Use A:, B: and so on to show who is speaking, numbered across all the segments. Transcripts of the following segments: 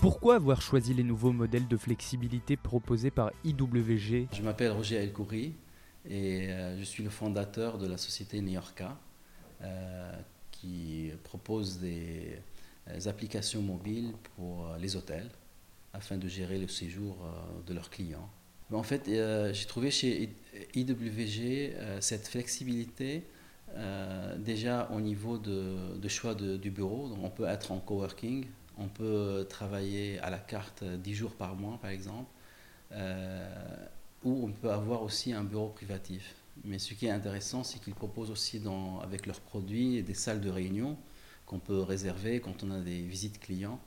A: Pourquoi avoir choisi les nouveaux modèles de flexibilité proposés par IWG
B: Je m'appelle Roger El-Kouri et euh, je suis le fondateur de la société Niorca euh, qui propose des, des applications mobiles pour les hôtels afin de gérer le séjour de leurs clients. En fait, j'ai trouvé chez IWG cette flexibilité euh, déjà au niveau de, choix du bureau, on peut être en coworking, on peut travailler à la carte 10 jours par mois par exemple, euh, ou on peut avoir aussi un bureau privatif. Mais ce qui est intéressant, c'est qu'ils proposent aussi avec leurs produits des salles de réunion qu'on peut réserver quand on a des visites clients.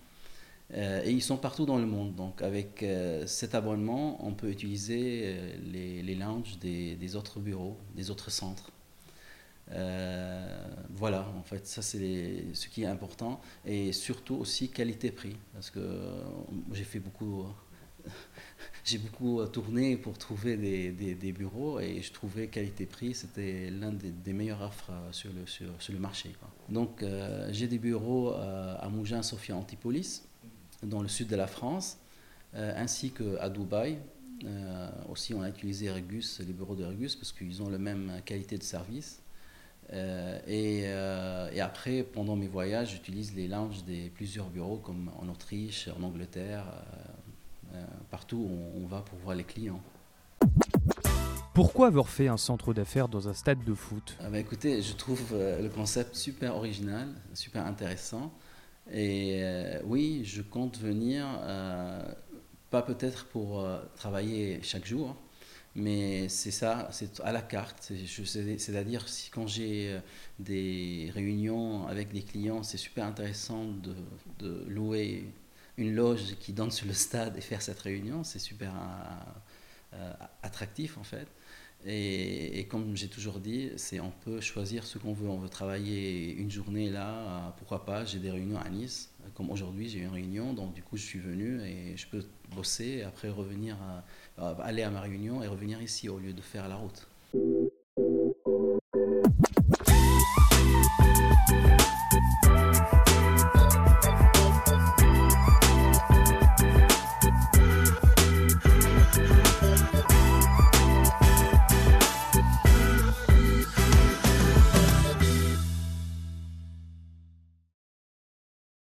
B: Euh, et ils sont partout dans le monde. Donc avec cet abonnement, on peut utiliser les, lounges des autres bureaux, des autres centres. Euh, voilà, en fait, ça c'est ce qui est important. Et surtout aussi qualité-prix. Parce que euh, j'ai fait beaucoup. j'ai beaucoup tourné pour trouver des, des, bureaux et je trouvais qualité-prix, c'était l'un des, meilleures offres sur le, marché. Donc euh, j'ai des bureaux à Mougins, Sofia, Antipolis, dans le sud de la France, ainsi qu'à Dubaï. aussi, on a utilisé Ergus, les bureaux d'Ergus, parce qu'ils ont la même qualité de service. Euh, euh, et, après, pendant mes voyages, j'utilise les lounges des plusieurs bureaux, comme en Autriche, en Angleterre, euh, partout où on va pour voir les clients.
A: Pourquoi avoir fait un centre d'affaires dans un stade de foot?
B: Ah bah Écoutez, je trouve le concept super original, super intéressant. Et oui, je compte venir, pas peut-être pour travailler chaque jour, mais c'est ça, c'est à la carte. C'est-à-dire, si quand j'ai euh, des réunions avec des clients, c'est super intéressant de, louer une loge qui donne sur le stade et faire cette réunion. C'est super euh, euh, attractif en fait. Et, comme j'ai toujours dit, c'est on peut choisir ce qu'on veut. On veut travailler une journée là, pourquoi pas. J'ai des réunions à Nice, comme aujourd'hui j'ai une réunion, donc du coup je suis venu et je peux bosser après revenir, aller à ma réunion et revenir ici au lieu de faire la route.